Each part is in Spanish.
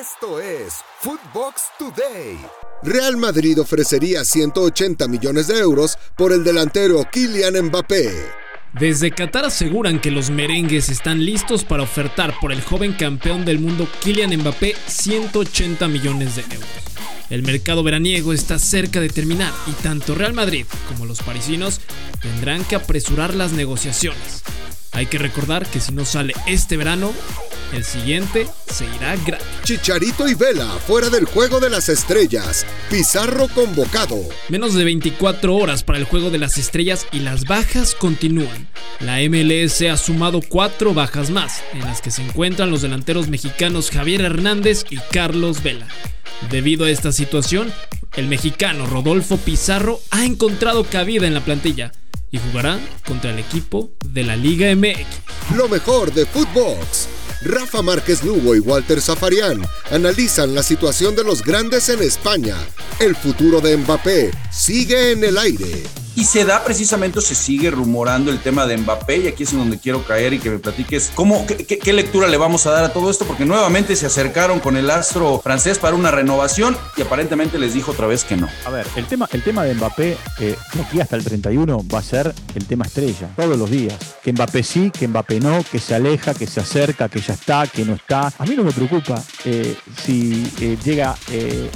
Esto es Footbox Today. Real Madrid ofrecería 180 millones de euros por el delantero Kylian Mbappé. Desde Qatar aseguran que los merengues están listos para ofertar por el joven campeón del mundo Kylian Mbappé 180 millones de euros. El mercado veraniego está cerca de terminar y tanto Real Madrid como los parisinos tendrán que apresurar las negociaciones. Hay que recordar que si no sale este verano, el siguiente se irá gratis. Chicharito y Vela fuera del juego de las estrellas. Pizarro convocado. Menos de 24 horas para el juego de las estrellas y las bajas continúan. La MLS ha sumado cuatro bajas más, en las que se encuentran los delanteros mexicanos Javier Hernández y Carlos Vela. Debido a esta situación, el mexicano Rodolfo Pizarro ha encontrado cabida en la plantilla y jugará contra el equipo de la Liga MX. Lo mejor de Footbox. Rafa Márquez Lugo y Walter Zafarian analizan la situación de los grandes en España. El futuro de Mbappé sigue en el aire. Y se da precisamente, se sigue rumorando el tema de Mbappé, y aquí es en donde quiero caer y que me platiques cómo, qué, lectura le vamos a dar a todo esto, porque nuevamente se acercaron con el astro francés para una renovación y aparentemente les dijo otra vez que no. A ver, el tema, el tema de Mbappé, eh, aquí hasta el 31 va a ser el tema estrella, todos los días. Que Mbappé sí, que Mbappé no, que se aleja, que se acerca, que ya está, que no está. A mí no me preocupa eh, si eh, llega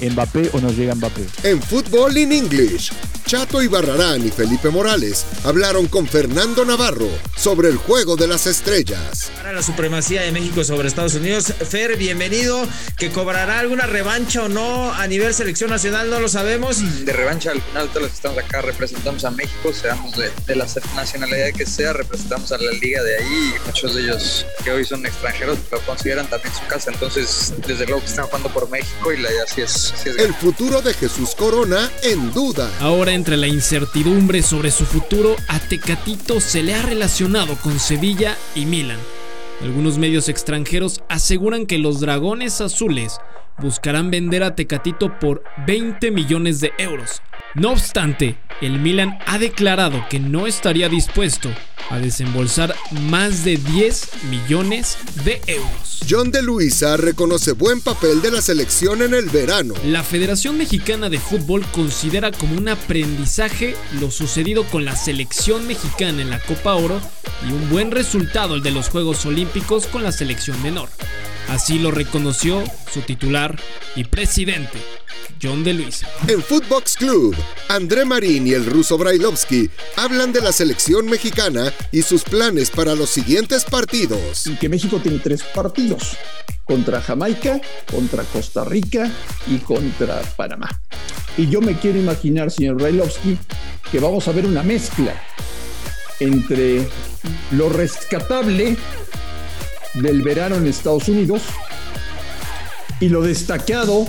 Mbappé o no llega Mbappé. En Fútbol in English, Chato y Barrarán Felipe Morales hablaron con Fernando Navarro sobre el juego de las estrellas. Para la supremacía de México sobre Estados Unidos, Fer, bienvenido. ¿Que cobrará alguna revancha o no a nivel selección nacional? No lo sabemos. De revancha, al final, todos los que estamos acá representamos a México, seamos de, de la nacionalidad que sea, representamos a la liga de ahí. Muchos de ellos que hoy son extranjeros lo consideran también su casa. Entonces, desde luego que están jugando por México y la idea sí es. Sí es el futuro de Jesús Corona en duda. Ahora, entre la incertidumbre sobre su futuro, a Tecatito se le ha relacionado con Sevilla y Milan. Algunos medios extranjeros aseguran que los Dragones Azules buscarán vender a Tecatito por 20 millones de euros. No obstante, el Milan ha declarado que no estaría dispuesto a desembolsar más de 10 millones de euros. John de Luisa reconoce buen papel de la selección en el verano. La Federación Mexicana de Fútbol considera como un aprendizaje lo sucedido con la selección mexicana en la Copa Oro y un buen resultado el de los Juegos Olímpicos con la selección menor. Así lo reconoció su titular y presidente, John de Luisa. En Footbox Club, André Marín y el ruso Brailovsky hablan de la selección mexicana y sus planes para los siguientes partidos. Y que México tiene tres partidos: contra Jamaica, contra Costa Rica y contra Panamá. Y yo me quiero imaginar, señor Brailovsky, que vamos a ver una mezcla entre lo rescatable del verano en Estados Unidos y lo destacado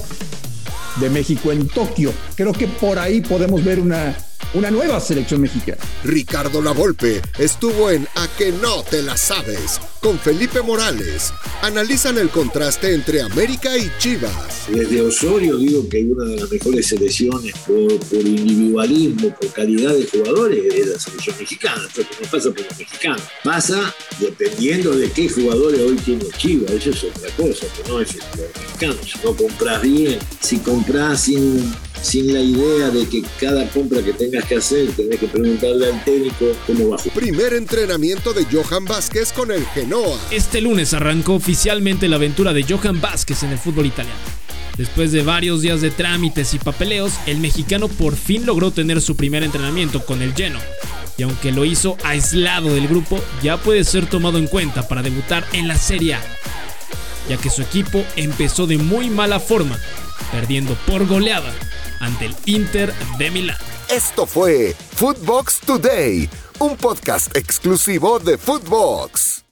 de México en Tokio. Creo que por ahí podemos ver una una nueva selección mexicana. Ricardo Lavolpe estuvo en A que no te la sabes con Felipe Morales. Analizan el contraste entre América y Chivas. Desde Osorio digo que hay una de las mejores selecciones por, por individualismo, por calidad de jugadores es la selección mexicana. Esto no pasa por los mexicanos. Pasa dependiendo de qué jugadores hoy tiene Chivas. Eso es otra cosa, que no es el mexicano. Si no compras bien, si compras sin sin la idea de que cada compra que tengas que hacer tenés que preguntarle al técnico cómo va. Primer entrenamiento de Johan Vázquez con el Genoa. Este lunes arrancó oficialmente la aventura de Johan Vázquez en el fútbol italiano. Después de varios días de trámites y papeleos, el mexicano por fin logró tener su primer entrenamiento con el Genoa. Y aunque lo hizo aislado del grupo, ya puede ser tomado en cuenta para debutar en la Serie A, ya que su equipo empezó de muy mala forma, perdiendo por goleada ante el Inter de Milán. Esto fue Footbox Today, un podcast exclusivo de Footbox.